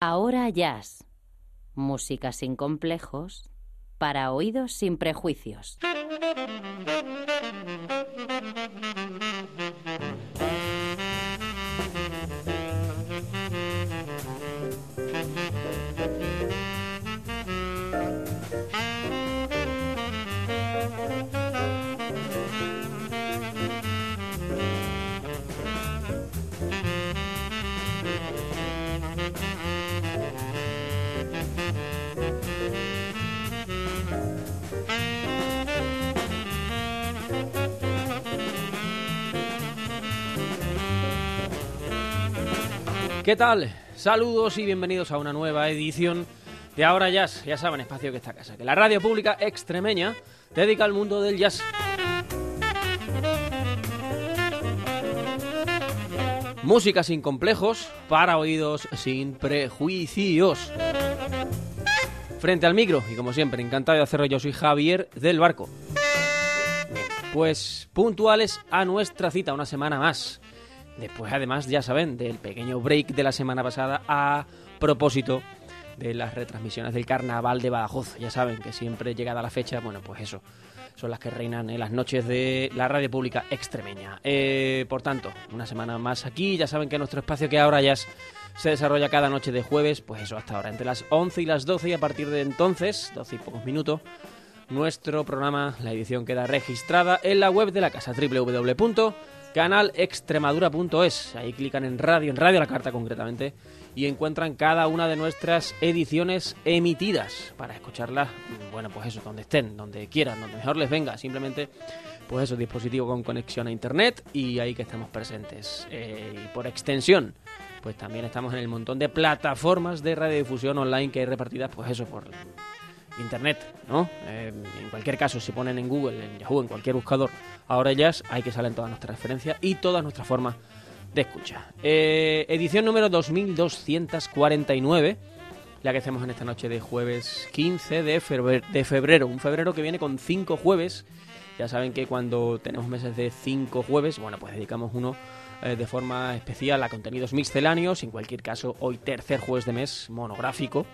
Ahora Jazz. Música sin complejos para oídos sin prejuicios. ¿Qué tal? Saludos y bienvenidos a una nueva edición de Ahora Jazz. Ya saben, espacio que está casa, que la radio pública extremeña dedica al mundo del jazz. Música sin complejos, para oídos sin prejuicios. Frente al micro, y como siempre, encantado de hacerlo, yo soy Javier del Barco. Pues puntuales a nuestra cita, una semana más. Después, además, ya saben, del pequeño break de la semana pasada a propósito de las retransmisiones del Carnaval de Badajoz. Ya saben que siempre llegada la fecha, bueno, pues eso, son las que reinan en las noches de la radio pública extremeña. Eh, por tanto, una semana más aquí, ya saben que nuestro espacio que ahora ya se desarrolla cada noche de jueves, pues eso, hasta ahora, entre las 11 y las 12 y a partir de entonces, 12 y pocos minutos, nuestro programa, la edición queda registrada en la web de la casa www.canalextremadura.es. Ahí clican en radio, en radio la carta concretamente, y encuentran cada una de nuestras ediciones emitidas para escucharlas, bueno, pues eso, donde estén, donde quieran, donde mejor les venga, simplemente, pues eso, dispositivo con conexión a internet y ahí que estamos presentes. Eh, y por extensión, pues también estamos en el montón de plataformas de radiodifusión online que hay repartidas, pues eso, por internet, ¿no? Eh, en cualquier caso, si ponen en Google, en Yahoo, en cualquier buscador, ahora ya hay que salen todas nuestras referencias y todas nuestras formas de escucha. Eh, edición número 2249, la que hacemos en esta noche de jueves 15 de febrero, de febrero, un febrero que viene con cinco jueves. Ya saben que cuando tenemos meses de cinco jueves, bueno, pues dedicamos uno eh, de forma especial a contenidos misceláneos, en cualquier caso, hoy tercer jueves de mes monográfico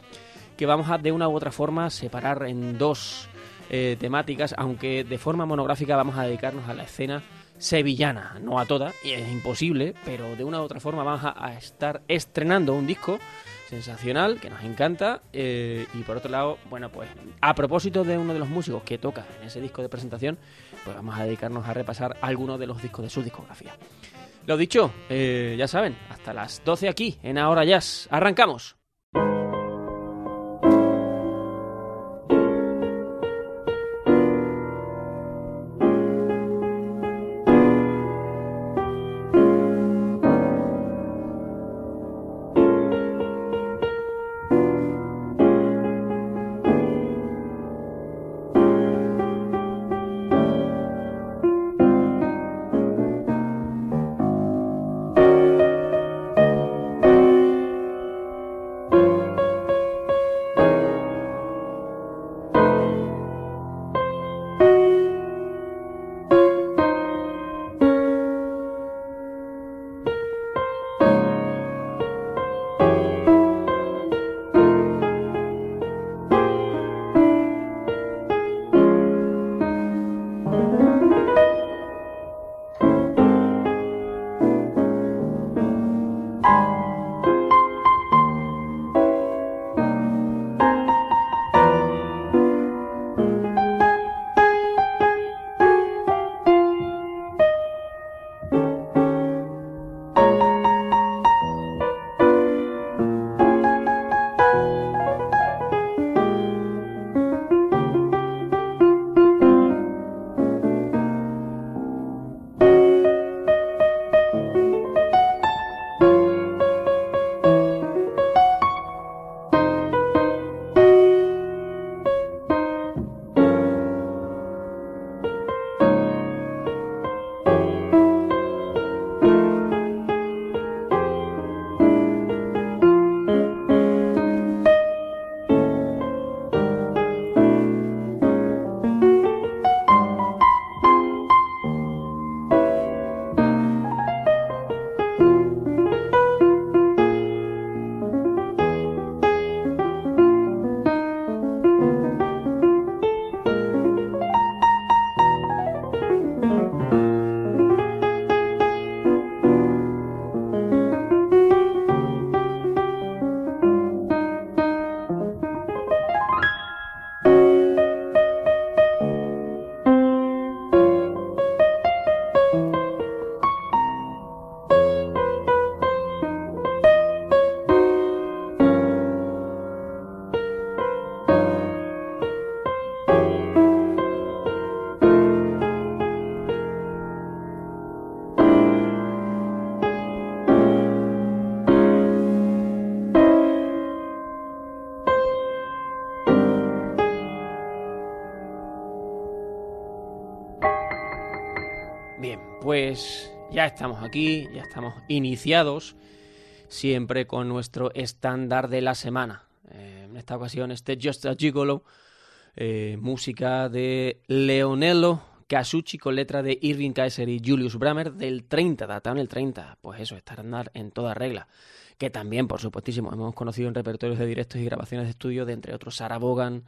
que vamos a de una u otra forma separar en dos eh, temáticas, aunque de forma monográfica vamos a dedicarnos a la escena sevillana, no a toda, y es imposible, pero de una u otra forma vamos a, estar estrenando un disco sensacional que nos encanta eh, y por otro lado, bueno, pues a propósito de uno de los músicos que toca en ese disco de presentación, pues vamos a dedicarnos a repasar algunos de los discos de su discografía. Lo dicho, eh, ya saben, hasta las 12 aquí en Ahora Jazz. Arrancamos. Aquí, ya estamos iniciados, siempre con nuestro estándar de la semana. Eh, en esta ocasión, este Just a Gigolo, eh, música de Leonello Casucci con letra de Irving Kaiser y Julius Bramer del 30, datado en el 30. Pues eso, estándar en toda regla. Que también, por supuestísimo, hemos conocido en repertorios de directos y grabaciones de estudio de, entre otros, Sarah Vaughan,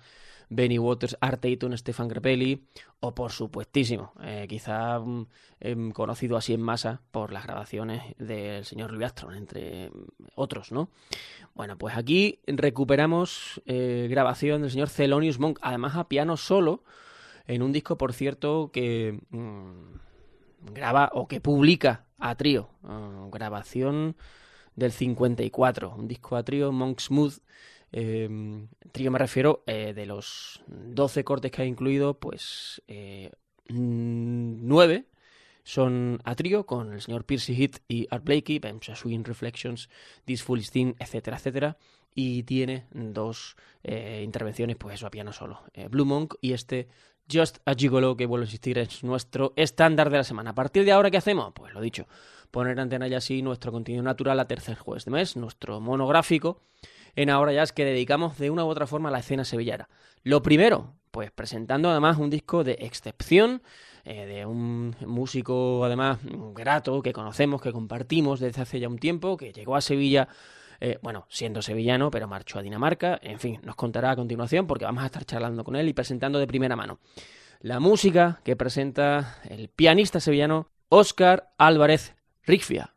Benny Waters, Art Tatum, Stefan Grappelli, o por supuestísimo, eh, quizá mm, em, conocido así en masa por las grabaciones del señor Louis entre otros, ¿no? Bueno, pues aquí recuperamos eh, grabación del señor Thelonious Monk, además a piano solo, en un disco, por cierto, que mm, graba o que publica a trío, ah, grabación del 54, un disco a trío, Monk Smooth, eh, trío me refiero, eh, de los 12 cortes que ha incluido, pues eh, 9 son a trío con el señor Percy Heath y Art Blakey, Swing Reflections, This Foolish Thing, etcétera, etcétera. Y tiene dos eh, intervenciones, pues eso, a piano solo. Eh, Blue Monk y este Just a Gigolo, que vuelvo a insistir, es nuestro estándar de la semana. A partir de ahora, ¿qué hacemos? Pues lo dicho, poner antena ya así nuestro contenido natural a tercer jueves de mes, nuestro monográfico en Ahora Jazz que dedicamos de una u otra forma a la escena sevillana. Lo primero, pues presentando además un disco de excepción, eh, de un músico además grato que conocemos, que compartimos desde hace ya un tiempo, que llegó a Sevilla. Eh, bueno, siendo sevillano, pero marchó a Dinamarca. En fin, nos contará a continuación porque vamos a estar charlando con él y presentando de primera mano la música que presenta el pianista sevillano Óscar Álvarez Ricfia.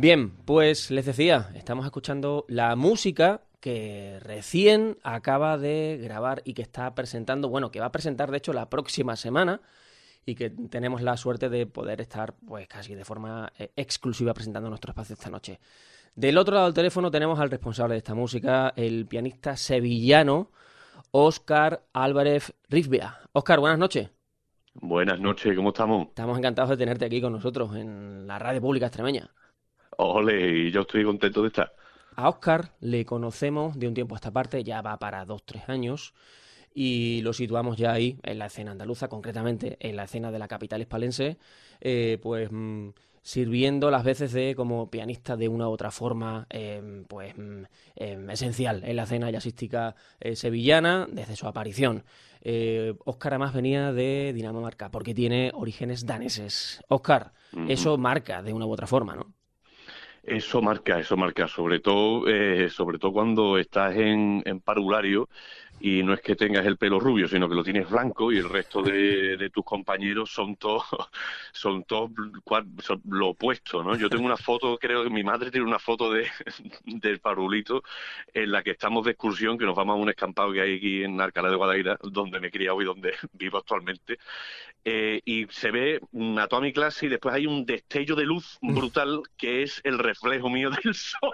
Bien, pues les decía, estamos escuchando la música que recién acaba de grabar y que está presentando, bueno, que va a presentar de hecho la próxima semana y que tenemos la suerte de poder estar pues casi de forma eh, exclusiva presentando nuestro espacio esta noche. Del otro lado del teléfono tenemos al responsable de esta música, el pianista sevillano Óscar Álvarez Rifbea. Óscar, buenas noches. Buenas noches, ¿cómo estamos? Estamos encantados de tenerte aquí con nosotros en la radio pública extremeña. Ole, y yo estoy contento de estar. A Óscar le conocemos de un tiempo a esta parte, ya va para dos, tres años, y lo situamos ya ahí, en la escena andaluza, concretamente en la escena de la capital hispalense, eh, pues mm, sirviendo las veces de como pianista de una u otra forma, em, pues mm, em, esencial en la escena jazzística eh, sevillana desde su aparición. Eh, Óscar además venía de Dinamarca porque tiene orígenes daneses. Óscar, eso marca de una u otra forma, ¿no? Eso marca, eso marca, sobre todo, eh, sobre todo cuando estás en, en parvulario y no es que tengas el pelo rubio, sino que lo tienes blanco y el resto de, tus compañeros son todos son todos lo opuesto, ¿no? Yo tengo una foto, creo que mi madre tiene una foto de del parulito en la que estamos de excursión, que nos vamos a un escampado que hay aquí en Alcalá de Guadaira, donde me he criado y donde vivo actualmente, eh, y se ve a toda mi clase y después hay un destello de luz brutal que es el reflejo mío del sol.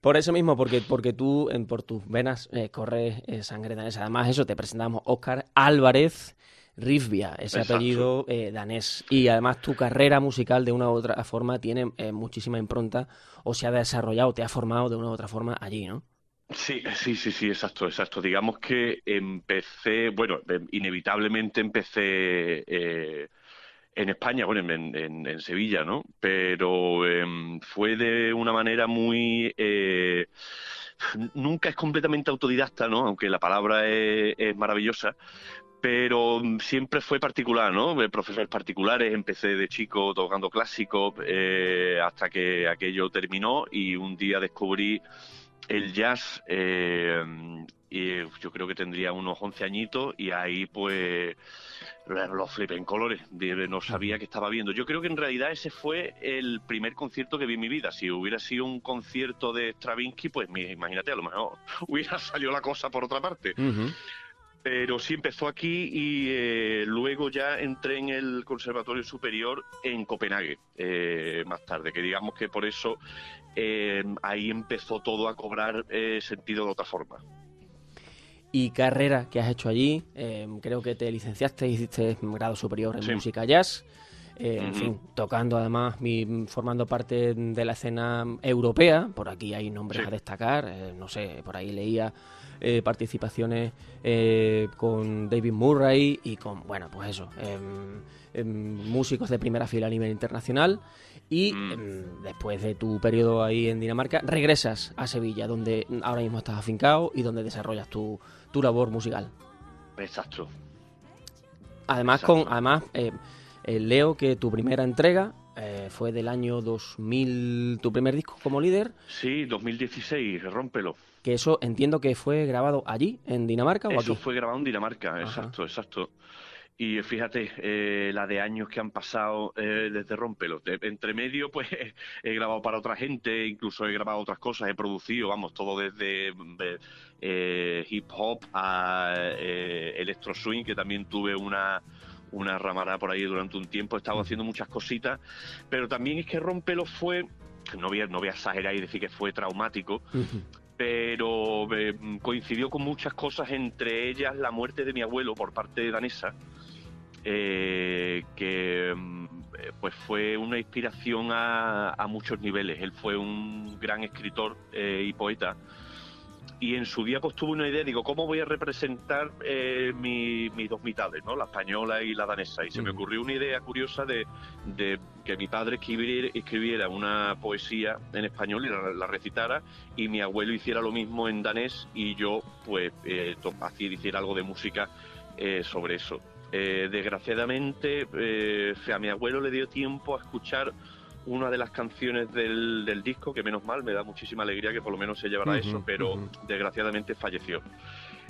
Por eso mismo, porque, porque tú en, por tus venas eh, corre eh, sangre danesa. Además, eso te presentamos Óscar Álvarez Rifbia, ese apellido eh, danés. Y además tu carrera musical de una u otra forma tiene muchísima impronta o se ha desarrollado, te ha formado de una u otra forma allí, ¿no? Sí, sí, sí, sí, exacto, exacto. Digamos que empecé, bueno, inevitablemente empecé en España, bueno, en, Sevilla, ¿no? Pero em, fue de una manera muy... Eh, nunca es completamente autodidacta, ¿no? Aunque la palabra es, maravillosa, pero siempre fue particular, ¿no? Profesores particulares, empecé de chico tocando clásico eh, hasta que aquello terminó y un día descubrí el jazz eh, y yo creo que tendría unos 11 añitos y ahí pues los flipé en colores, no sabía que estaba viendo. Yo creo que en realidad ese fue el primer concierto que vi en mi vida. Si hubiera sido un concierto de Stravinsky, pues imagínate, a lo mejor hubiera salido la cosa por otra parte. Pero sí empezó aquí y eh, luego ya entré en el Conservatorio Superior en Copenhague eh, más tarde, que digamos que por eso eh, ahí empezó todo a cobrar sentido de otra forma y carrera que has hecho allí. Em, creo que te licenciaste y hiciste grado superior en música jazz. Eh, en fin, tocando además, formando parte de la escena europea. Por aquí hay nombres a destacar. Eh, no sé, por ahí leía eh, participaciones con David Murray y con, bueno, pues eso, em, em, músicos de primera fila a nivel internacional. Y mm. después de tu periodo ahí en Dinamarca, regresas a Sevilla, donde ahora mismo estás afincado y donde desarrollas tu, tu labor musical. Exacto. Además, con además eh, eh, leo que tu primera entrega eh, fue del año 2000, tu primer disco como líder. Sí, 2016, Rómpelo. Que eso entiendo que fue grabado allí, en Dinamarca o Eso fue grabado en Dinamarca, exacto, exacto. Y fíjate, eh, la de años que han pasado eh, desde Rompelo. entre medio, pues he grabado para otra gente, incluso he grabado otras cosas, he producido, vamos, todo desde eh, hip hop a electro swing, que también tuve una, una ramada por ahí durante un tiempo. He estado haciendo muchas cositas, pero también es que Rompelo fue, no voy a, no voy a exagerar y decir que fue traumático, pero coincidió con muchas cosas, entre ellas la muerte de mi abuelo por parte de danesa eh, que mm, pues fue una inspiración a, muchos niveles. Él fue un gran escritor eh, y poeta. Y en su día pues tuve una idea, digo, ¿cómo voy a representar eh, mis dos mitades, ¿no? la española y la danesa? Y se me ocurrió una idea curiosa de, que mi padre escribiera, escribiera, una poesía en español y la, recitara, y mi abuelo hiciera lo mismo en danés y yo pues eh, hiciera algo de música sobre eso. Eh, desgraciadamente, eh, a mi abuelo le dio tiempo a escuchar una de las canciones del, disco, que menos mal, me da muchísima alegría que por lo menos se llevara eso, pero desgraciadamente falleció.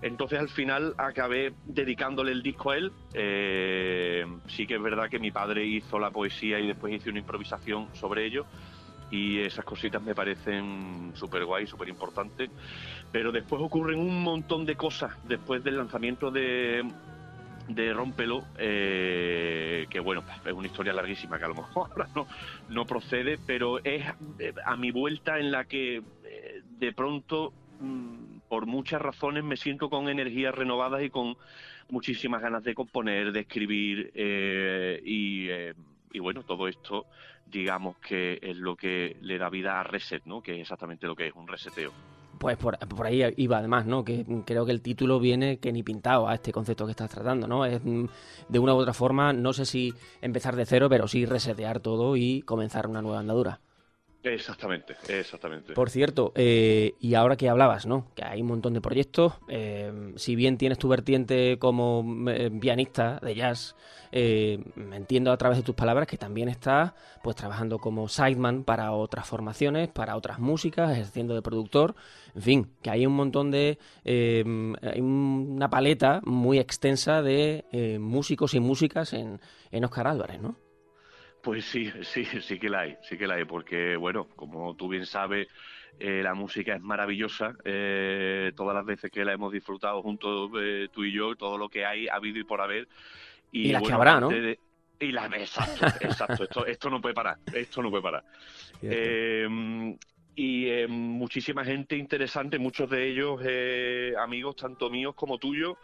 Entonces al final acabé dedicándole el disco a él. Eh, sí que es verdad que mi padre hizo la poesía y después hice una improvisación sobre ello. Y esas cositas me parecen súper guay, súper importantes. Pero después ocurren un montón de cosas después del lanzamiento de, de Rompelo, eh, que bueno, es una historia larguísima que a lo mejor ahora no, no procede, pero es eh, a mi vuelta en la que de pronto mm, por muchas razones me siento con energías renovadas y con muchísimas ganas de componer, de escribir eh, eh, y, bueno, todo esto digamos que es lo que le da vida a Reset, ¿no? Que es exactamente lo que es, un reseteo. Pues por, por, ahí iba además, ¿no? Que creo que el título viene que ni pintado a este concepto que estás tratando, ¿no? Es mm, de una u otra forma, no sé si empezar de cero, pero sí resetear todo y comenzar una nueva andadura. Exactamente, exactamente. Por cierto, eh, y ahora que hablabas, ¿no? Que hay un montón de proyectos. Eh, si bien tienes tu vertiente como eh, pianista de jazz, entiendo a través de tus palabras que también estás pues trabajando como sideman para otras formaciones, para otras músicas, ejerciendo de productor. En fin, que hay un montón de. hay una paleta muy extensa de músicos y músicas en, en Oscar Álvarez, ¿no? Pues sí, sí, sí que la hay, sí que la hay, porque bueno, como tú bien sabes, eh, la música es maravillosa, eh, todas las veces que la hemos disfrutado juntos eh, tú y yo, todo lo que hay, ha habido y por haber. Y, las que habrá, ¿no? y las exacto, exacto, esto, esto no puede parar, esto no puede parar. y muchísima gente interesante, muchos de ellos amigos tanto míos como tuyos,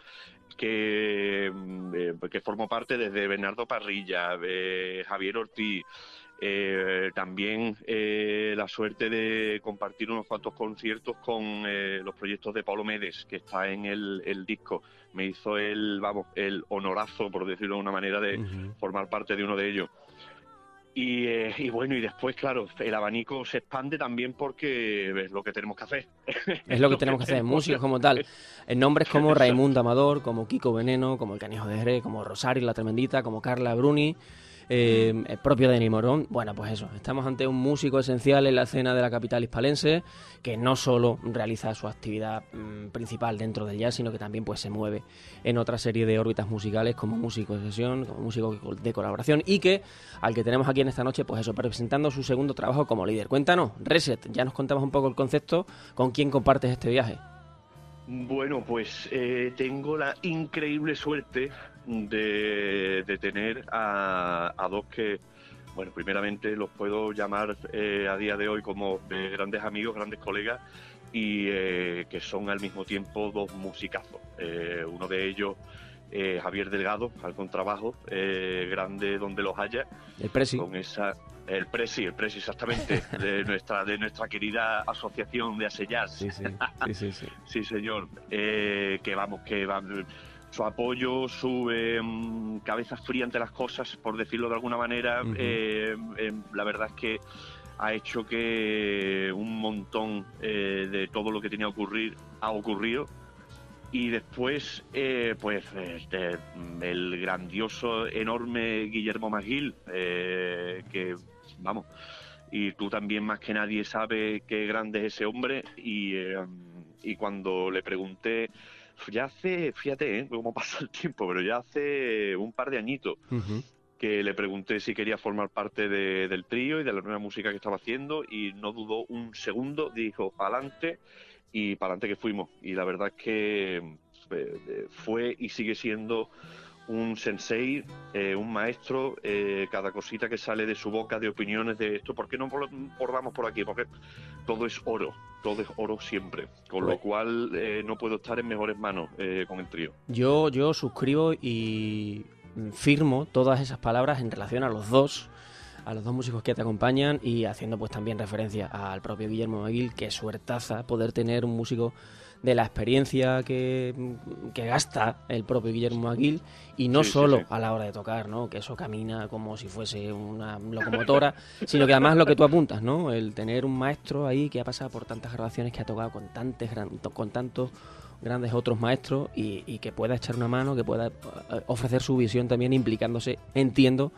que, mm, eh, que formó parte desde Bernardo Parrilla, Javier Ortiz, eh, también eh, la suerte de compartir unos cuantos conciertos con los proyectos de Paulo Medes, que está en el, disco. Me hizo el, vamos, el honorazo, por decirlo de una manera, de formar parte de uno de ellos. Eh, y, bueno, y después, claro, el abanico se expande también porque es lo que tenemos que hacer. Es lo que tenemos que hacer, músicos como tal. En nombres como Raimundo Amador, como Kiko Veneno, como El Canijo de Jerez, como Rosario La Tremendita, como Carla Bruni, eh, el propio Denis Morón. Bueno, pues eso, estamos ante un músico esencial en la escena de la capital hispalense que no solo realiza su actividad mm, principal dentro del jazz, sino que también pues se mueve en otra serie de órbitas musicales como músico de sesión, como músico de colaboración y que al que tenemos aquí en esta noche, pues eso, presentando su segundo trabajo como líder. Cuéntanos, Reset, ya nos contamos un poco el concepto, ¿con quién compartes este viaje? Bueno, pues eh, tengo la increíble suerte de, tener a, dos que, bueno, primeramente los puedo llamar eh, a día de hoy como eh, grandes amigos, grandes colegas y eh, que son al mismo tiempo dos musicazos. uno de ellos, Javier Delgado, al contrabajo, grande donde los haya. El Presi. Con esa, el Presi, el Presi exactamente, de nuestra, de nuestra querida asociación de Asellas. Sí, sí, sí, sí, sí. sí señor. que vamos, que vamos su apoyo, su em, cabeza fría ante las cosas, por decirlo de alguna manera, eh, em, la verdad es que ha hecho que un montón eh, de todo lo que tenía que ocurrir ha ocurrido. Y después, eh, pues, este, el grandioso, enorme Guillermo Magil, que, vamos, y tú también más que nadie sabes qué grande es ese hombre. Y, em, y cuando le pregunté ya hace, fíjate ¿eh? cómo pasa el tiempo, pero ya hace un par de añitos que le pregunté si quería formar parte del trío y de la nueva música que estaba haciendo y no dudó un segundo, dijo, adelante y para adelante que fuimos. Y la verdad es que eh, fue y sigue siendo un sensei, eh, un maestro, eh, cada cosita que sale de su boca de opiniones de esto, ¿por qué no bordamos por aquí? Porque todo es oro, todo es oro siempre, con lo cual eh, no puedo estar en mejores manos con el trío. Yo, yo suscribo y firmo todas esas palabras en relación a los dos a los dos músicos que te acompañan y haciendo pues también referencia al propio Guillermo Maguil, que suertaza poder tener un músico de la experiencia que, gasta el propio Guillermo Aguil y no solo a la hora de tocar, ¿no? Que eso camina como si fuese una locomotora, sino que además lo que tú apuntas, ¿no? El tener un maestro ahí que ha pasado por tantas grabaciones, que ha tocado con, tantos, con tantos grandes otros maestros y, que pueda echar una mano, que pueda eh, ofrecer su visión también implicándose, entiendo,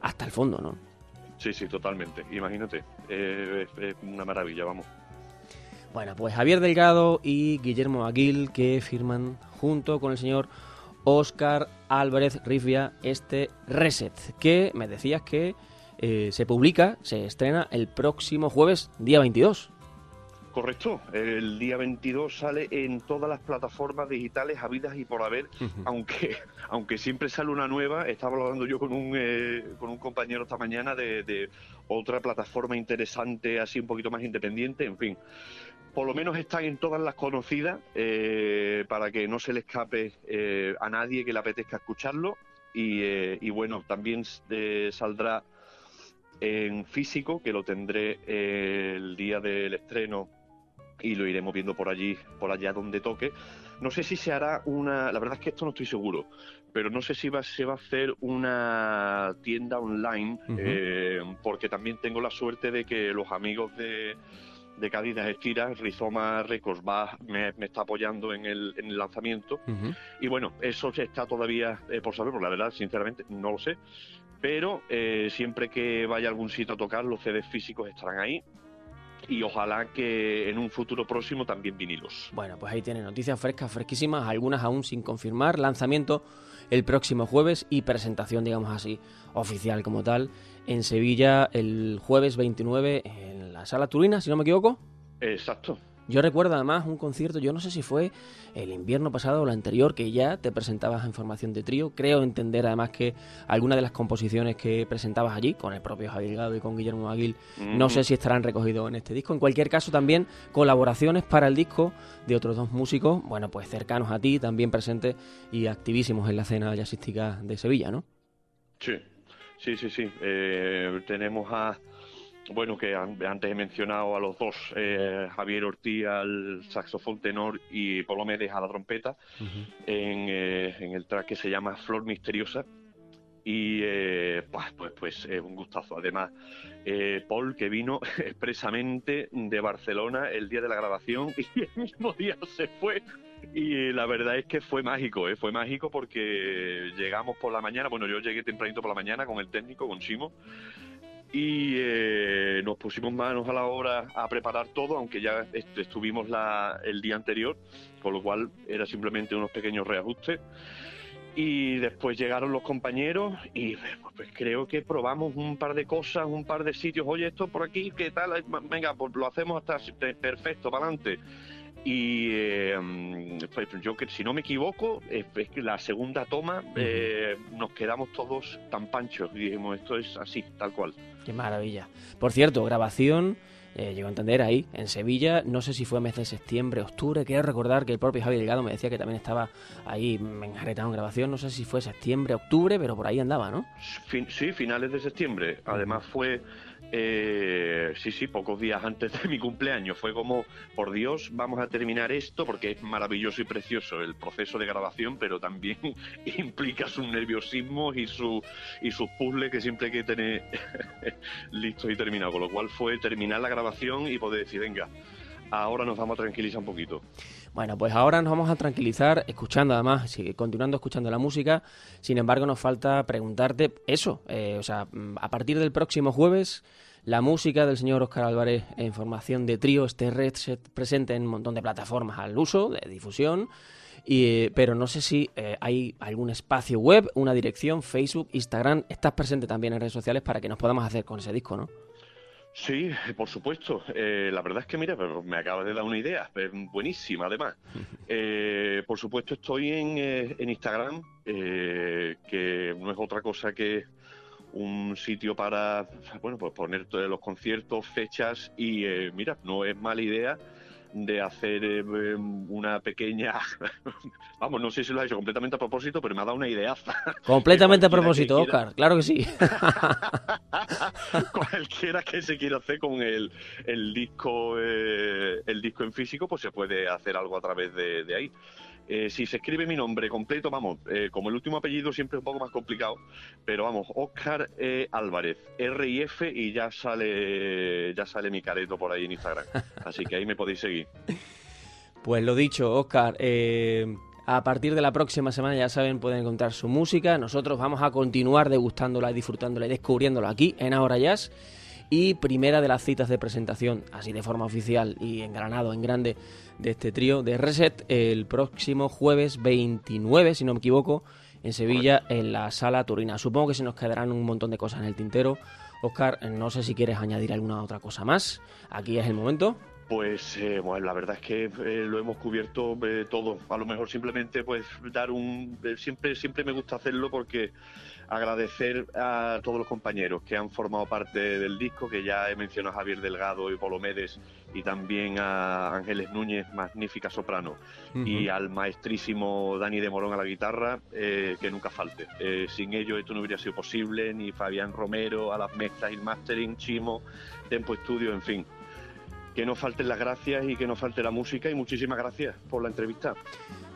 hasta el fondo, ¿no? Sí, sí, totalmente. Imagínate, es una maravilla, vamos. Bueno, pues Javier Delgado y Guillermo Aguil que firman junto con el señor Oscar Álvarez Rifia este Reset, que me decías que eh, se publica, se estrena el próximo jueves, día 22. Correcto, el día 22 sale en todas las plataformas digitales habidas y por haber, aunque aunque siempre sale una nueva. Estaba hablando yo con un, eh, con un compañero esta mañana de, otra plataforma interesante, así un poquito más independiente, en fin. Por lo menos están en todas las conocidas eh, para que no se le escape eh, a nadie que le apetezca escucharlo. Y, y bueno, también saldrá en físico, que lo tendré el día del estreno y lo iremos viendo por allí, por allá donde toque. No sé si se hará una, la verdad es que esto no estoy seguro, pero no sé si va, se va a hacer una tienda online, eh, porque también tengo la suerte de que los amigos de, de de Estiras, Rizoma Records, va, me, está apoyando en el, en el lanzamiento. Y bueno, eso está todavía eh, por saber, porque la verdad, sinceramente, no lo sé. Pero eh, siempre que vaya a algún sitio a tocar, los CDs físicos estarán ahí y ojalá que en un futuro próximo también vinilos. Bueno, pues ahí tiene noticias frescas, fresquísimas, algunas aún sin confirmar, lanzamiento el próximo jueves y presentación, digamos así, oficial como tal, en Sevilla el jueves 29 en la Sala Turina, si no me equivoco. Exacto. Yo recuerdo además un concierto, yo no sé si fue el invierno pasado o el anterior, que ya te presentabas en formación de trío. Creo entender además que algunas de las composiciones que presentabas allí, con el propio Javier Gado y con Guillermo Aguil, no sé si estarán recogidos en este disco. En cualquier caso, también colaboraciones para el disco de otros dos músicos, bueno, pues cercanos a ti, también presentes y activísimos en la escena jazzística de Sevilla, ¿no? Sí, sí, sí, sí. Eh, tenemos a bueno, que antes he mencionado a los dos, eh, Javier Ortiz al saxofón tenor y Polo Méndez a la trompeta, eh, en, el track que se llama Flor Misteriosa. Y eh, pues, pues, pues un gustazo. Además, Paul, que vino expresamente de Barcelona el día de la grabación y el mismo día se fue. Y la verdad es que fue mágico, fue mágico porque llegamos por la mañana, bueno, yo llegué tempranito por la mañana con el técnico, con Chimo, y eh, nos pusimos manos a la obra a preparar todo, aunque ya estuvimos el día anterior, con lo cual era simplemente unos pequeños reajustes. Y después llegaron los compañeros y pues creo que probamos un par de cosas, un par de sitios. Oye, esto por aquí, ¿qué tal? Venga, pues lo hacemos hasta perfecto, para adelante. Y eh, yo que si no me equivoco, es, que la segunda toma eh, nos quedamos todos tan panchos y dijimos esto es así, tal cual. Qué maravilla. Por cierto, grabación, eh, llegó a entender ahí, en Sevilla, no sé si fue mes de septiembre, octubre, quiero recordar que el propio Javi Delgado me decía que también estaba ahí enjaretado en grabación, no sé si fue septiembre, octubre, pero por ahí andaba, ¿no? sí, finales de septiembre. Además fue eh, sí, sí, pocos días antes de mi cumpleaños. Fue como, por Dios, vamos a terminar esto porque es maravilloso y precioso el proceso de grabación, pero también implica su nerviosismo y su y sus puzzles que siempre hay que tener listos y terminados. Con lo cual fue terminar la grabación y poder decir, venga, ahora nos vamos a tranquilizar un poquito. Bueno, pues ahora nos vamos a tranquilizar escuchando, además, continuando escuchando la música. Sin embargo, nos falta preguntarte eso. Eh, o sea, mm, a partir del próximo jueves, la música del señor Oscar Álvarez en formación de trío, este red presente en un montón de plataformas al uso, de difusión. Y, pero no sé si eh, hay algún espacio web, una dirección, Facebook, Instagram. Estás presente también en redes sociales para que nos podamos hacer con ese disco, ¿no? Sí, por supuesto. Eh, la verdad es que, mira, me acabas de dar una idea, buenísima además. Eh, por supuesto estoy en, eh, en Instagram, que no es otra cosa que un sitio para, bueno, pues poner todos los conciertos, fechas y, mira, no es mala idea de hacer eh, una pequeña. Vamos, no sé si lo ha hecho completamente a propósito, pero me ha dado una idea. Completamente a propósito, Oscar, claro que sí. cualquiera que se quiera hacer con el, el disco eh, el disco en físico, pues se puede hacer algo a través de ahí. Eh, si se escribe mi nombre completo, vamos, eh, como el último apellido siempre es un poco más complicado, pero vamos, Oscar e. Álvarez, R y F y ya sale, ya sale mi careto por ahí en Instagram. Así que ahí me podéis seguir. Pues lo dicho, Oscar, eh, a partir de la próxima semana, ya saben, pueden encontrar su música. Nosotros vamos a continuar degustándola, disfrutándola y descubriéndola aquí en Ahora Jazz. Y primera de las citas de presentación, así de forma oficial y engranado en grande, de este trío de Reset el próximo jueves 29, si no me equivoco, en Sevilla, en la sala Turina. Supongo que se nos quedarán un montón de cosas en el tintero. Oscar, no sé si quieres añadir alguna otra cosa más. Aquí es el momento. Pues eh, bueno, la verdad es que eh, lo hemos cubierto eh, todo. A lo mejor simplemente pues dar un siempre siempre me gusta hacerlo porque agradecer a todos los compañeros que han formado parte del disco, que ya he mencionado a Javier Delgado y Polomedes y también a Ángeles Núñez, magnífica soprano, y al maestrísimo Dani de Morón a la guitarra, que nunca falte. sin ellos esto no hubiera sido posible, ni Fabián Romero a las mezclas y el mastering, Chimo, Tempo Estudio, en fin que no falten las gracias y que no falte la música y muchísimas gracias por la entrevista.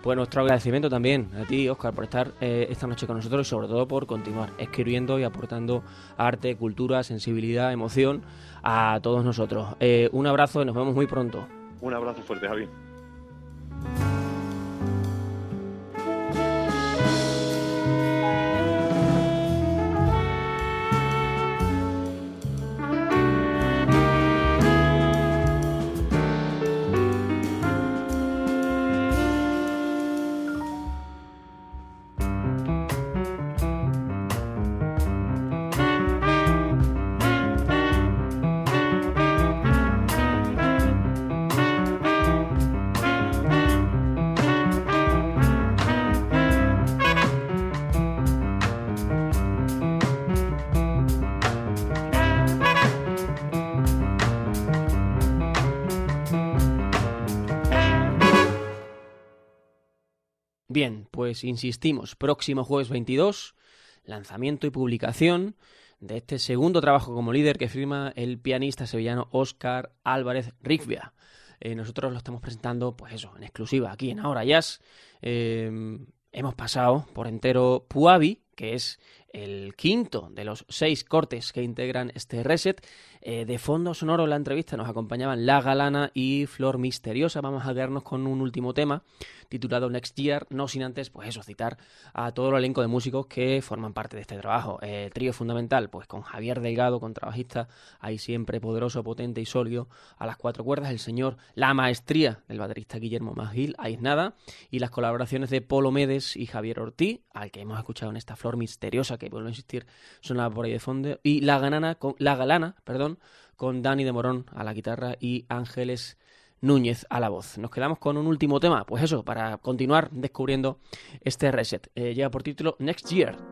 Pues nuestro agradecimiento también a ti, Oscar, por estar eh, esta noche con nosotros y sobre todo por continuar escribiendo y aportando arte, cultura, sensibilidad, emoción a todos nosotros. Eh, un abrazo y nos vemos muy pronto. Un abrazo fuerte, Javi. Insistimos, próximo jueves 22, lanzamiento y publicación de este segundo trabajo como líder que firma el pianista sevillano Óscar Álvarez Rigvia. Eh, nosotros lo estamos presentando, pues eso, en exclusiva aquí en Ahora Jazz. Eh, hemos pasado por entero Puavi, que es el quinto de los seis cortes que integran este reset. Eh, de fondo sonoro en la entrevista nos acompañaban La Galana y Flor Misteriosa. Vamos a quedarnos con un último tema titulado Next Year, no sin antes, pues eso, citar a todo el elenco de músicos que forman parte de este trabajo. Eh, trío fundamental, pues con Javier Delgado, contrabajista, ahí siempre poderoso, potente y sólido, a las cuatro cuerdas, el señor La Maestría del baterista Guillermo Magil, ahí es nada, y las colaboraciones de Polo Medes y Javier Ortiz, al que hemos escuchado en esta Flor Misteriosa, que vuelvo a insistir, sonaba por ahí de fondo, y La, ganana, la Galana, perdón, con Dani de Morón a la guitarra y Ángeles Núñez a la voz. Nos quedamos con un último tema, pues eso, para continuar descubriendo este reset. Eh, lleva por título Next Year.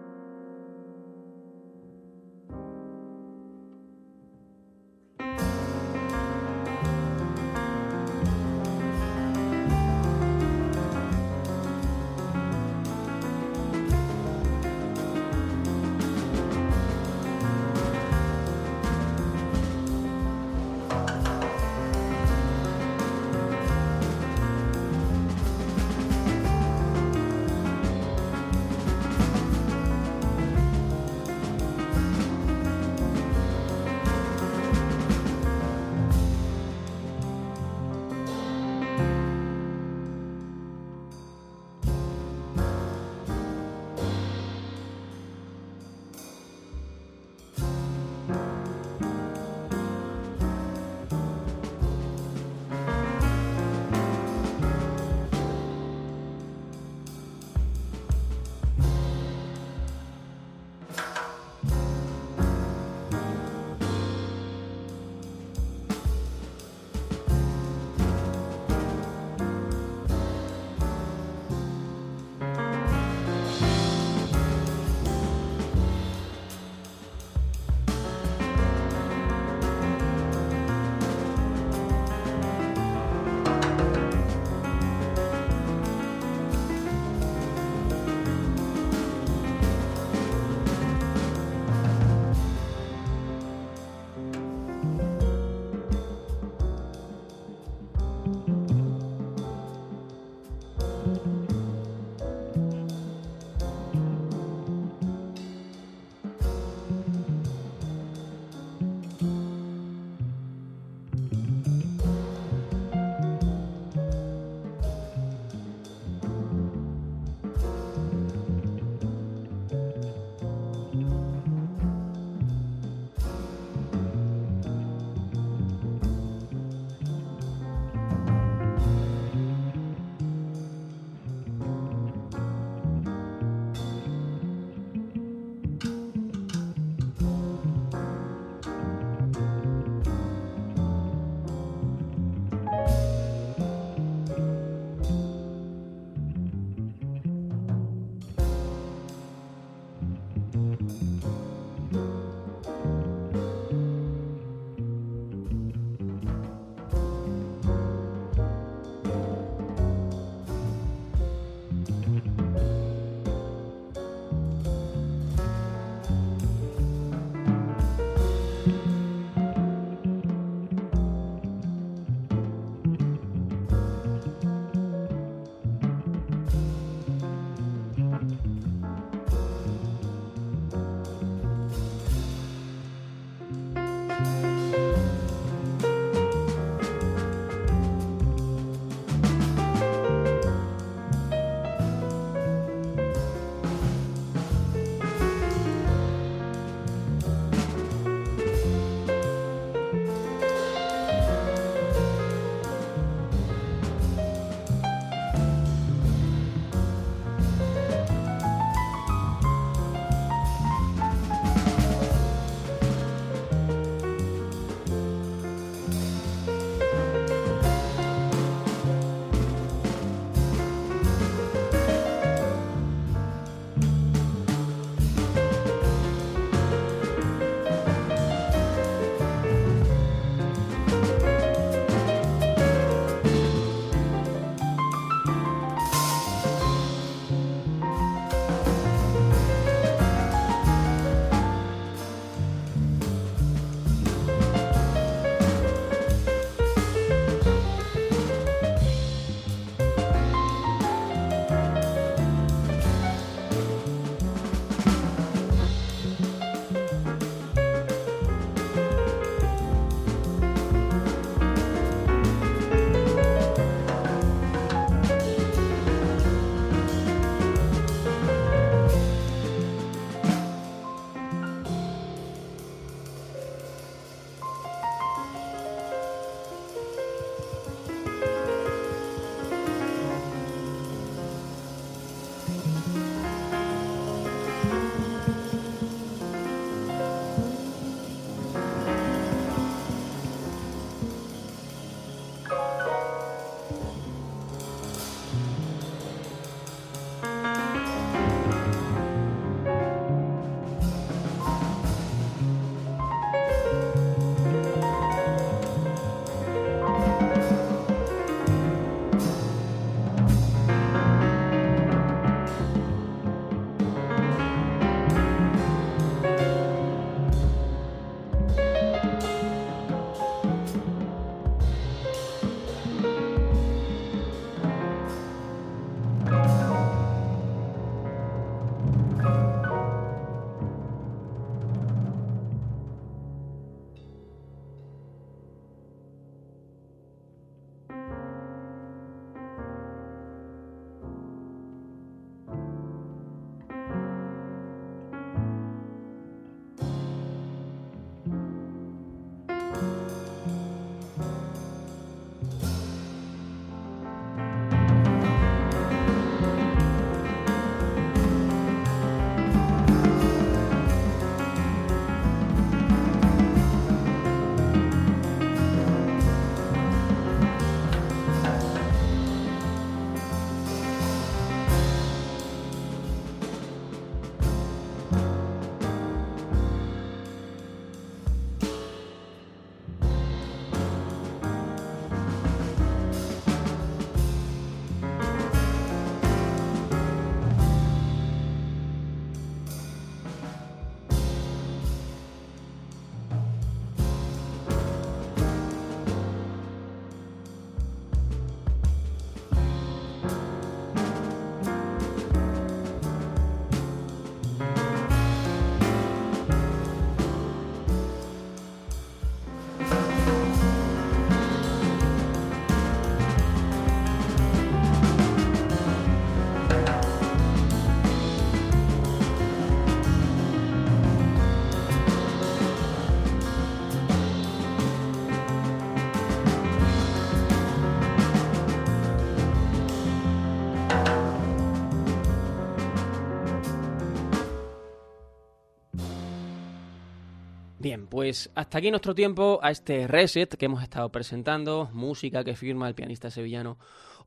Pues hasta aquí nuestro tiempo a este reset que hemos estado presentando, música que firma el pianista sevillano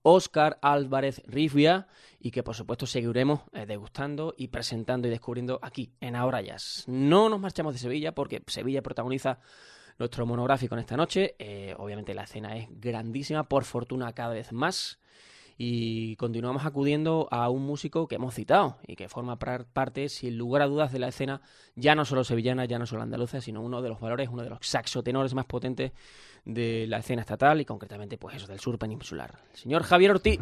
Óscar Álvarez Rifia y que por supuesto seguiremos eh, degustando y presentando y descubriendo aquí en Ahora Jazz. No nos marchamos de Sevilla porque Sevilla protagoniza nuestro monográfico en esta noche. Eh, obviamente la escena es grandísima, por fortuna cada vez más y continuamos acudiendo a un músico que hemos citado y que forma parte, sin lugar a dudas, de la escena ya no solo sevillana, ya no solo andaluza, sino uno de los valores, uno de los saxotenores más potentes de la escena estatal y concretamente pues eso del sur peninsular. El señor Javier Ortiz.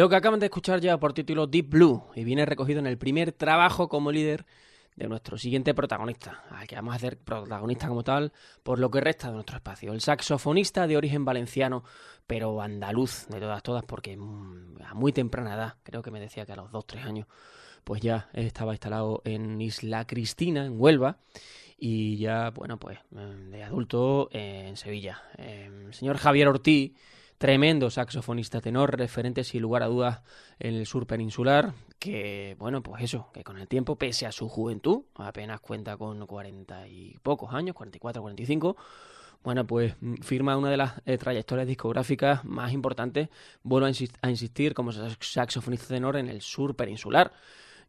Lo que acaban de escuchar ya por título Deep Blue y viene recogido en el primer trabajo como líder de nuestro siguiente protagonista, al que vamos a hacer protagonista como tal por lo que resta de nuestro espacio. El saxofonista de origen valenciano, pero andaluz de todas, todas, porque mm, a muy temprana edad, creo que me decía que a los 2-3 años, pues ya estaba instalado en Isla Cristina, en Huelva, y ya, bueno, pues mm, de adulto en Sevilla. El em, señor Javier Ortiz tremendo saxofonista tenor, referente sin lugar a dudas en el sur peninsular, que bueno, pues eso, que con el tiempo, pese a su juventud, apenas cuenta con cuarenta y pocos años, 44, 45, bueno, pues mm, firma una de las eh, trayectorias discográficas más importantes, vuelvo a, insistir, como saxofonista tenor en el sur peninsular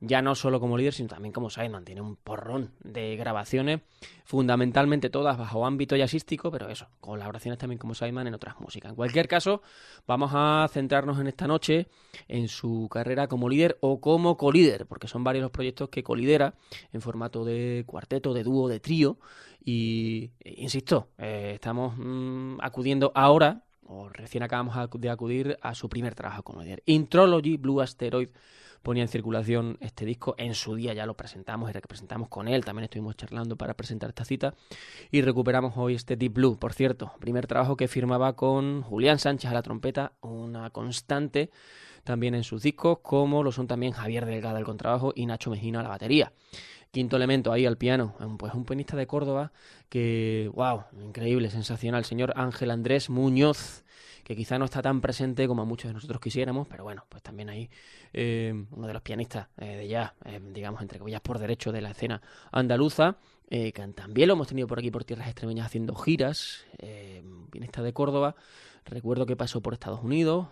ya no solo como líder, sino también como Sideman. Tiene un porrón de grabaciones, fundamentalmente todas bajo ámbito jazzístico, pero eso, colaboraciones también como Sideman en otras músicas. En cualquier caso, vamos a centrarnos en esta noche en su carrera como líder o como colíder, porque son varios los proyectos que colidera en formato de cuarteto, de dúo, de trío. Y, insisto, eh, estamos mm, acudiendo ahora, o recién acabamos de acudir a su primer trabajo como líder. Intrology Blue Asteroid ponía en circulación este disco. En su día ya lo presentamos y representamos con él. También estuvimos charlando para presentar esta cita. Y recuperamos hoy este Deep Blue, por cierto. Primer trabajo que firmaba con Julián Sánchez a la trompeta, una constante también en sus discos, como lo son también Javier Delgado al contrabajo y Nacho Mejina a la batería. Quinto elemento ahí al piano, pues un pianista de Córdoba que, wow, increíble, sensacional, señor Ángel Andrés Muñoz, que quizá no está tan presente como muchos de nosotros quisiéramos, pero bueno, pues también ahí eh, uno de los pianistas eh, de jazz, eh, digamos, entre comillas, por derecho de la escena andaluza, que también lo hemos tenido por aquí, por tierras extremeñas, haciendo giras, pianista de Córdoba, recuerdo que pasó por Estados Unidos,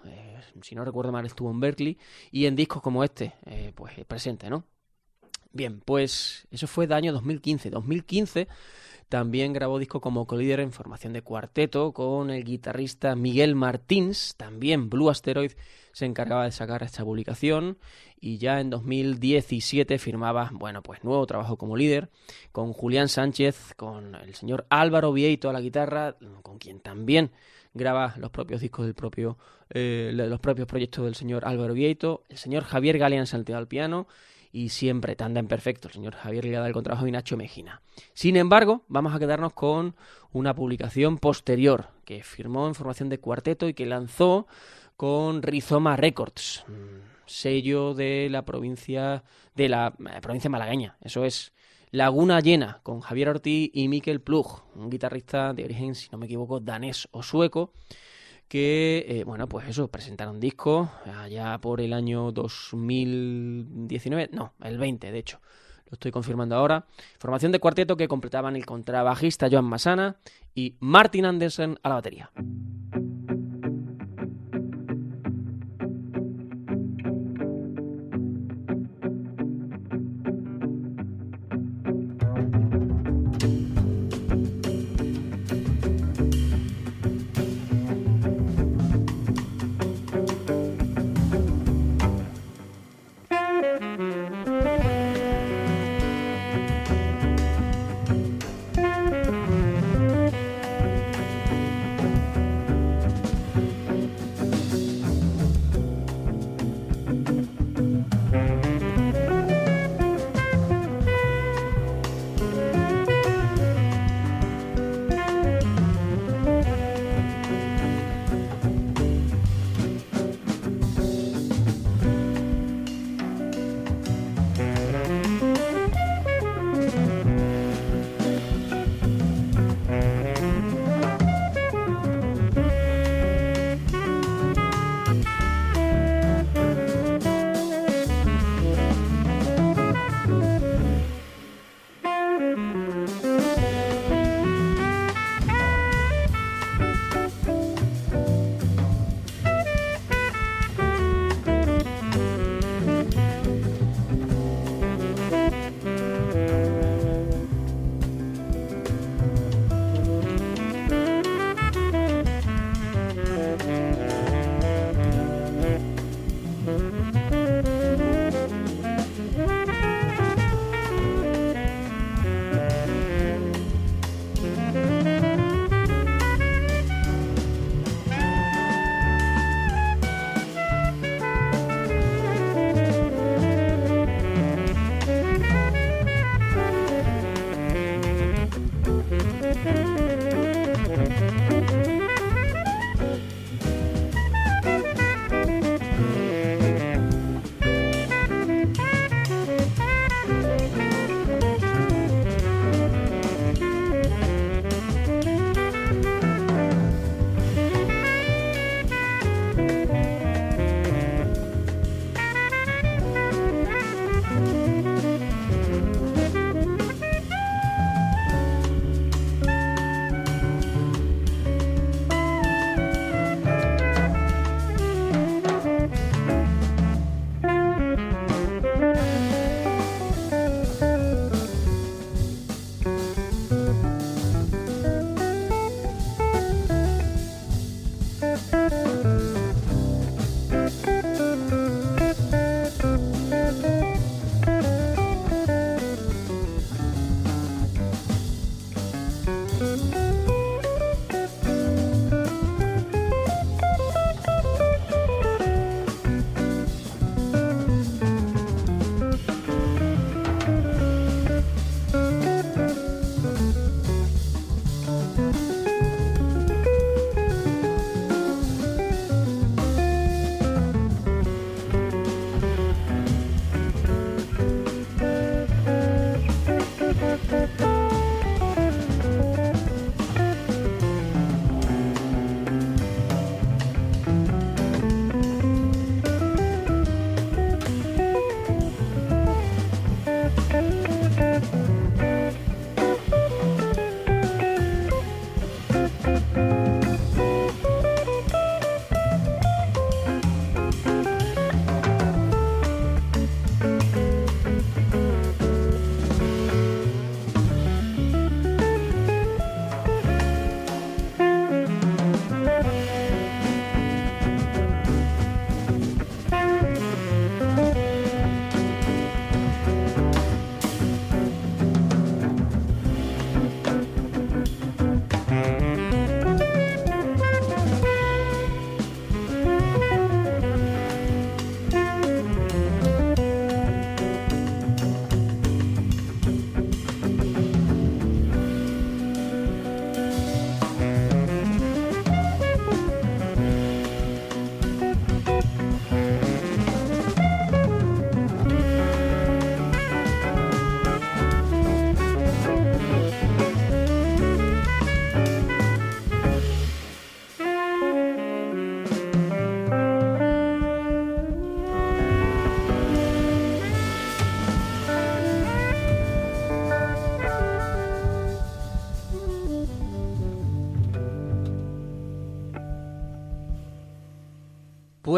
si no recuerdo mal estuvo en Berkeley, y en discos como este, pues presente, ¿no? Bien, pues eso fue de año 2015. 2015 también grabó disco como colíder en formación de cuarteto con el guitarrista Miguel Martins. También Blue Asteroid se encargaba de sacar esta publicación y ya en 2017 firmaba, bueno, pues nuevo trabajo como líder con Julián Sánchez, con el señor Álvaro Vieito a la guitarra, con quien también graba los propios discos del propio, eh, los propios proyectos del señor Álvaro Vieito, el señor Javier Galeán Santiago al piano y siempre tanda en perfecto el señor Javier Ligada del Contrabajo y Nacho Mejina. Sin embargo, vamos a quedarnos con una publicación posterior que firmó en formación de cuarteto y que lanzó con Rizoma Records, sello de la provincia de la eh, provincia malagueña. Eso es Laguna Llena con Javier Ortiz y Miquel Plug, un guitarrista de origen, si no me equivoco, danés o sueco que, eh, bueno, pues eso, presentaron disco allá por el año 2019, no, el 20 de hecho, lo estoy confirmando ahora. Formación de cuarteto que completaban el contrabajista Joan Masana y Martin Andersen a la batería.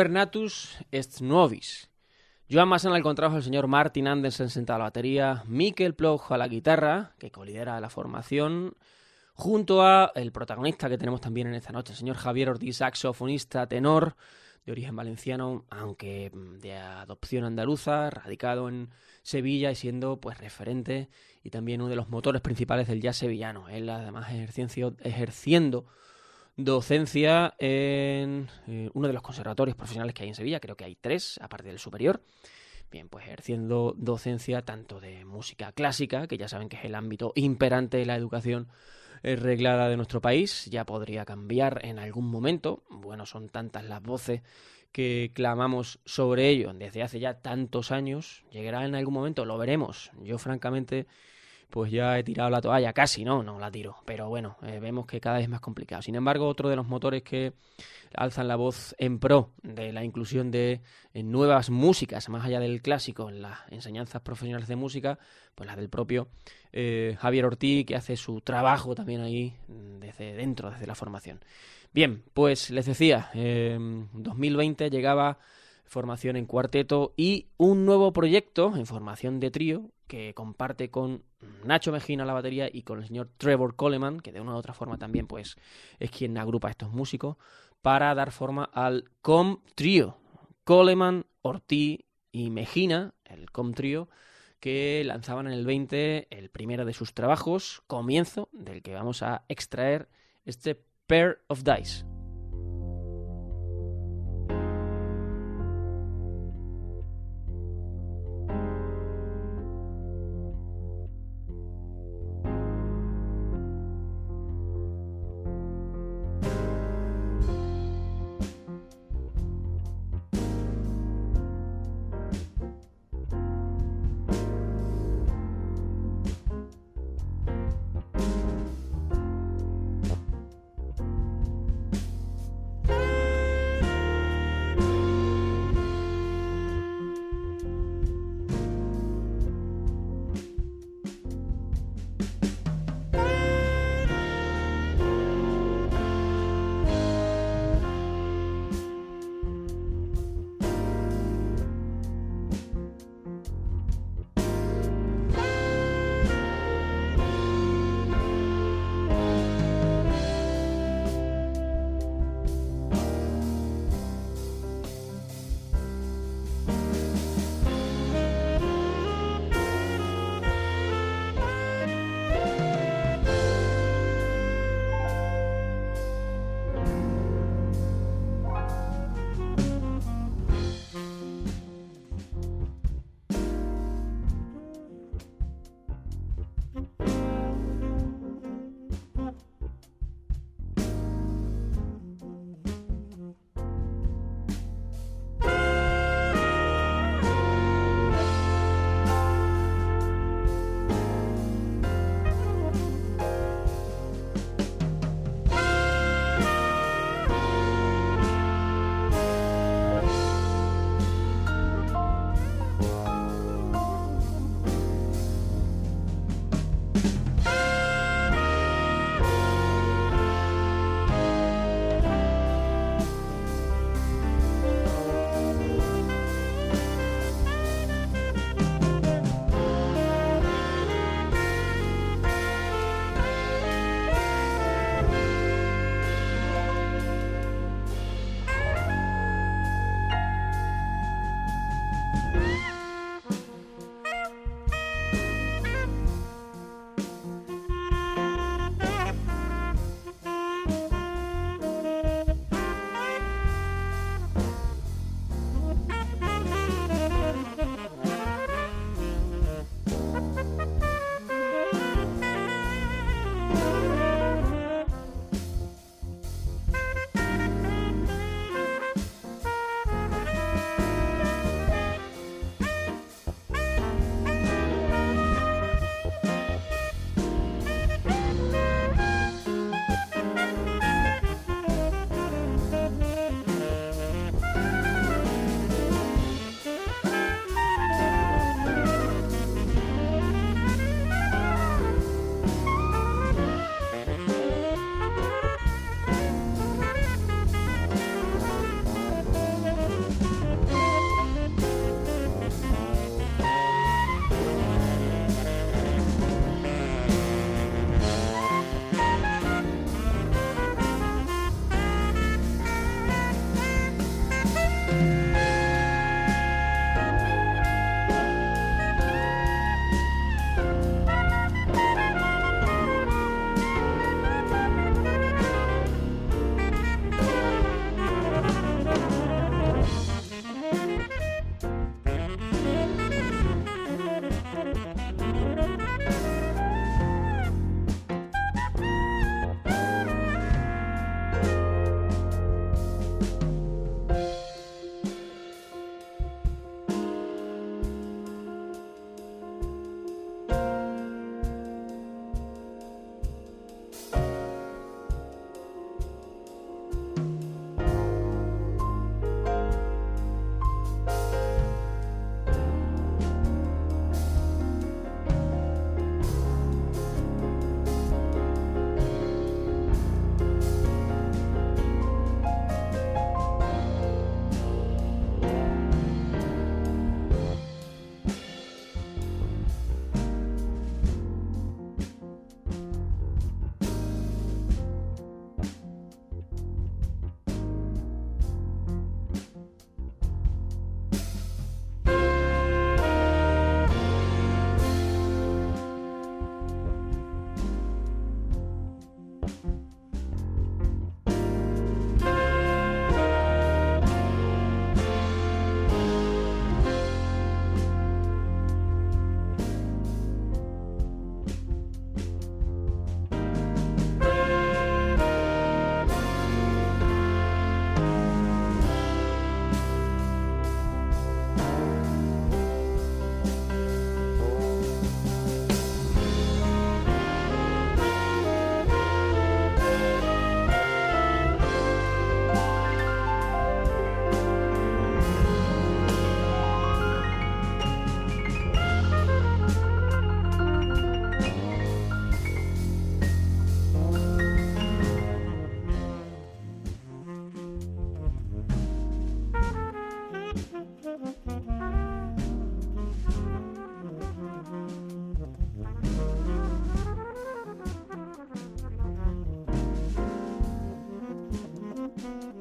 Puernatus est novis. Joan Massan al contrabajo, el señor Martin Andersen sentado a la batería, Mikkel Plough a la guitarra, que colidera la formación, junto a el protagonista que tenemos también en esta noche, el señor Javier Ortiz, saxofonista, tenor, de origen valenciano, aunque de adopción andaluza, radicado en Sevilla y siendo pues referente y también uno de los motores principales del jazz sevillano. Él además ejerciendo docencia en eh, uno de los conservatorios profesionales que hay en Sevilla, creo que hay tres, aparte del superior. Bien, pues ejerciendo docencia tanto de música clásica, que ya saben que es el ámbito imperante de la educación eh, reglada de nuestro país, ya podría cambiar en algún momento. Bueno, son tantas las voces que clamamos sobre ello desde hace ya tantos años. Llegará en algún momento, lo veremos. Yo francamente pues ya he tirado la toalla, casi, no, no la tiro, pero bueno, eh, vemos que cada vez es más complicado. Sin embargo, otro de los motores que alzan la voz en pro de la inclusión de nuevas músicas, más allá del clásico, en las enseñanzas profesionales de música, pues la del propio eh, Javier Ortiz, que hace su trabajo también ahí mm, desde dentro, desde la formación. Bien, pues les decía, en 2020 llegaba formación en cuarteto y un nuevo proyecto en formación de trío que comparte con Nacho Mejina la batería y con el señor Trevor Coleman, que de una u otra forma también pues es quien agrupa a estos músicos, para dar forma al Com Trio. Coleman, Ortiz y Mejina, el Com Trio, que lanzaban en el 20 el primero de sus trabajos, comienzo del que vamos a extraer este Pair of Dice.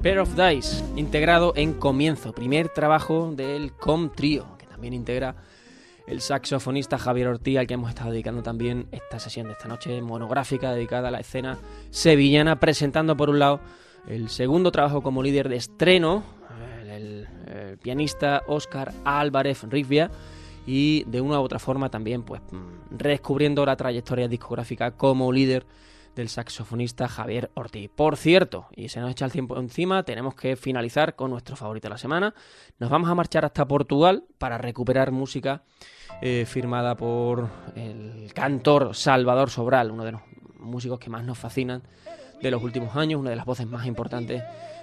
Pair of Dice, integrado en Comienzo, primer trabajo del Com Trio, que también integra el saxofonista Javier Ortiz, al que hemos estado dedicando también esta sesión de esta noche monográfica dedicada a la escena sevillana, presentando por un lado el segundo trabajo como líder de estreno, el, pianista Oscar Álvarez Rivia, y de una u otra forma también pues mm, redescubriendo la trayectoria discográfica como líder del saxofonista Javier Ortiz. Por cierto, y se nos echa el tiempo encima, tenemos que finalizar con nuestro favorito de la semana. Nos vamos a marchar hasta Portugal para recuperar música eh, firmada por el cantor Salvador Sobral, uno de los músicos que más nos fascinan de los últimos años, una de las voces más importantes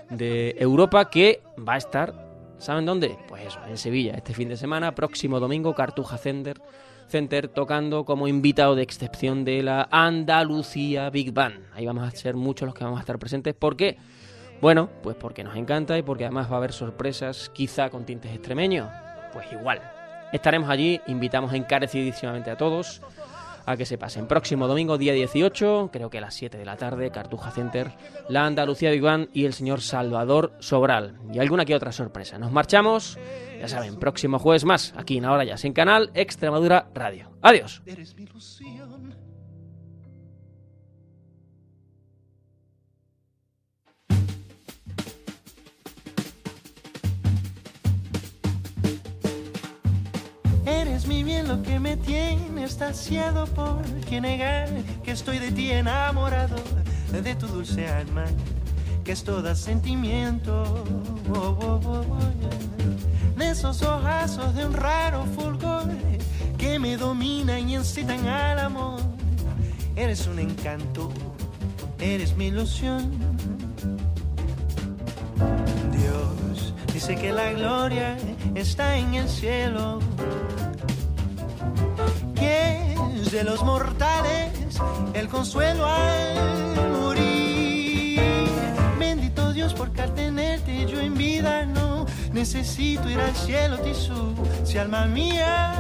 de Europa, que va a estar, ¿saben dónde? Pues eso, en Sevilla, este fin de semana, próximo domingo, Cartuja Center Center tocando como invitado de excepción de la Andalucía Big Band. Ahí vamos a ser muchos los que vamos a estar presentes. ¿Por qué? Bueno, pues porque nos encanta y porque además va a haber sorpresas, quizá con tintes extremeños. Pues igual. Estaremos allí, invitamos encarecidísimamente a todos a que se pasen. Próximo domingo, día 18, creo que a las 7 de la tarde, Cartuja Center, la Andalucía Big Band y el señor Salvador Sobral. Y alguna que otra sorpresa. Nos marchamos, ya saben, próximo jueves más, aquí en Ahora Ya, sin canal Extremadura Radio. Adiós. Mi bien lo que me tiene estaciado por que negar que estoy de ti enamorado, de tu dulce alma, que es toda sentimiento. Oh, oh, oh, de esos ojazos de un raro fulgor que me dominan y incitan al amor. Eres un encanto, eres mi ilusión. Dios dice que la gloria está en el cielo de los mortales el consuelo al morir. Bendito Dios por tenerte yo en vida no necesito ir al cielo tisú. Si alma mía,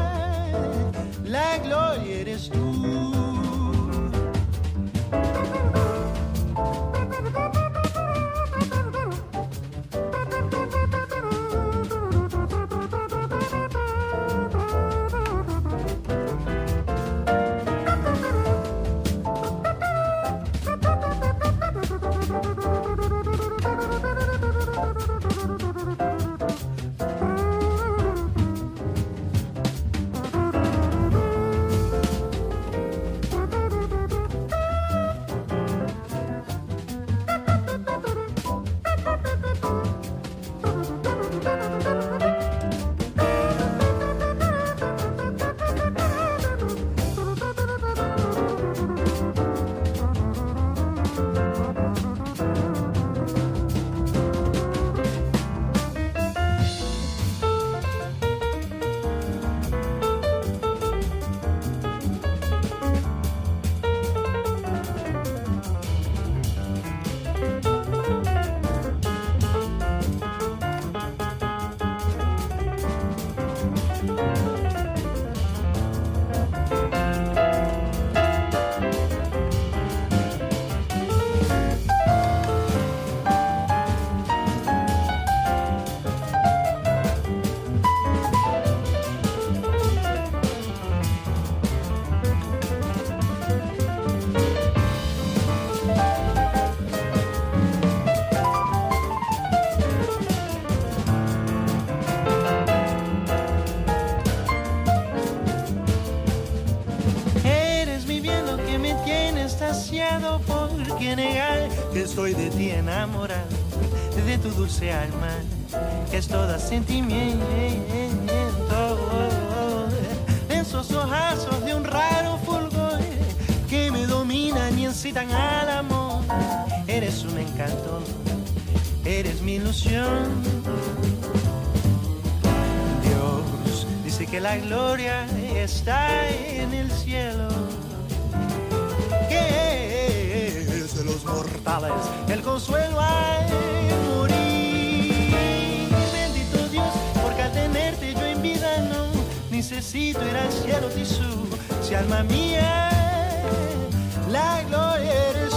la gloria eres tú. Dulce alma, que es toda sentimiento. Esos ojazos de un raro fulgor que me dominan y incitan al amor. Eres un encanto, eres mi ilusión. Dios dice que la gloria está en el cielo mortales el consuelo al necesito ir al cielo tisú. Si alma mía, la gloria eres